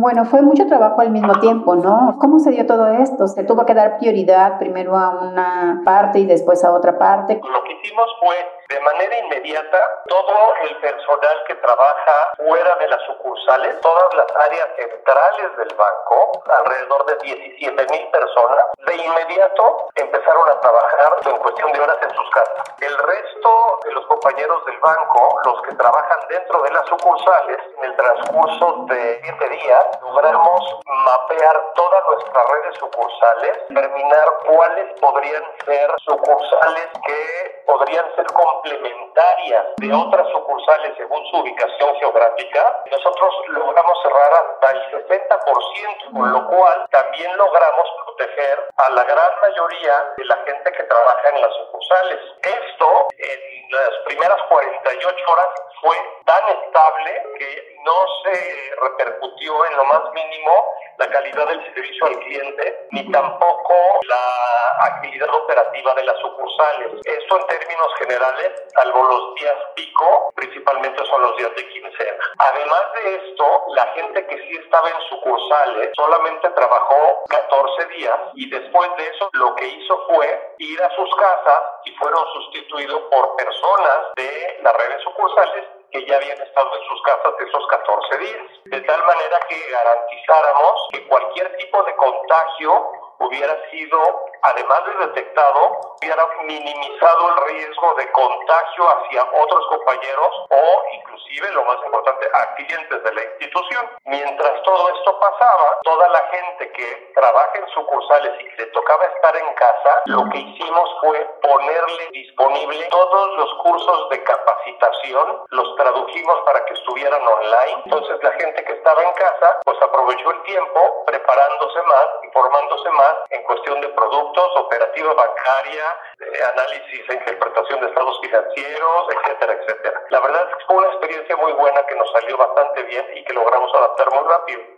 Bueno, fue mucho trabajo al mismo tiempo, ¿no? ¿Cómo se dio todo esto? ¿Se tuvo que dar prioridad primero a una parte y después a otra parte? Lo que hicimos fue de manera inmediata todo el personal que trabaja fuera de las sucursales, todas las áreas centrales del banco, alrededor de 17 mil personas, de inmediato empezaron a trabajar en cuestión de horas en sus casas. El resto de los compañeros del banco, los que trabajan dentro de las sucursales, en el transcurso de 7 días logramos mapear todas nuestras redes sucursales, determinar cuáles podrían ser sucursales que podrían ser complementarias de otras sucursales según su ubicación geográfica, nosotros logramos cerrar hasta el 60%, con lo cual también logramos proteger a la gran mayoría de la gente que trabaja en las sucursales. Esto en las primeras 48 horas fue tan estable que no se repercutió en lo más mínimo la calidad del servicio al cliente ni tampoco la agilidad operativa de las sucursales. Esto en términos generales, salvo los días pico, principalmente son los días de quincena. Además de esto, la gente que sí estaba en sucursales solamente trabajó 14 días y después de eso lo que hizo fue ir a sus casas y fueron sustituidos por personas de las redes sucursales que ya habían estado en sus casas esos 14 días, de tal manera que garantizáramos que cualquier tipo de contagio hubiera sido, además de detectado, hubiera minimizado el riesgo de contagio hacia otros compañeros o inclusive, lo más importante, a clientes de la institución. Mientras todo esto pasaba, toda la gente que trabaja en sucursales y que le tocaba estar en casa, lo que hicimos fue ponerle disponible todos los cursos de capacitación, los tradujimos para que estuvieran online. Entonces la gente que estaba en casa, pues aprovechó el tiempo preparándose más, informándose más en cuestión de productos, operativa bancaria, eh, análisis e interpretación de estados financieros, etcétera, etcétera. La verdad es que fue una experiencia muy buena que nos salió bastante bien y que logramos adaptar muy rápido.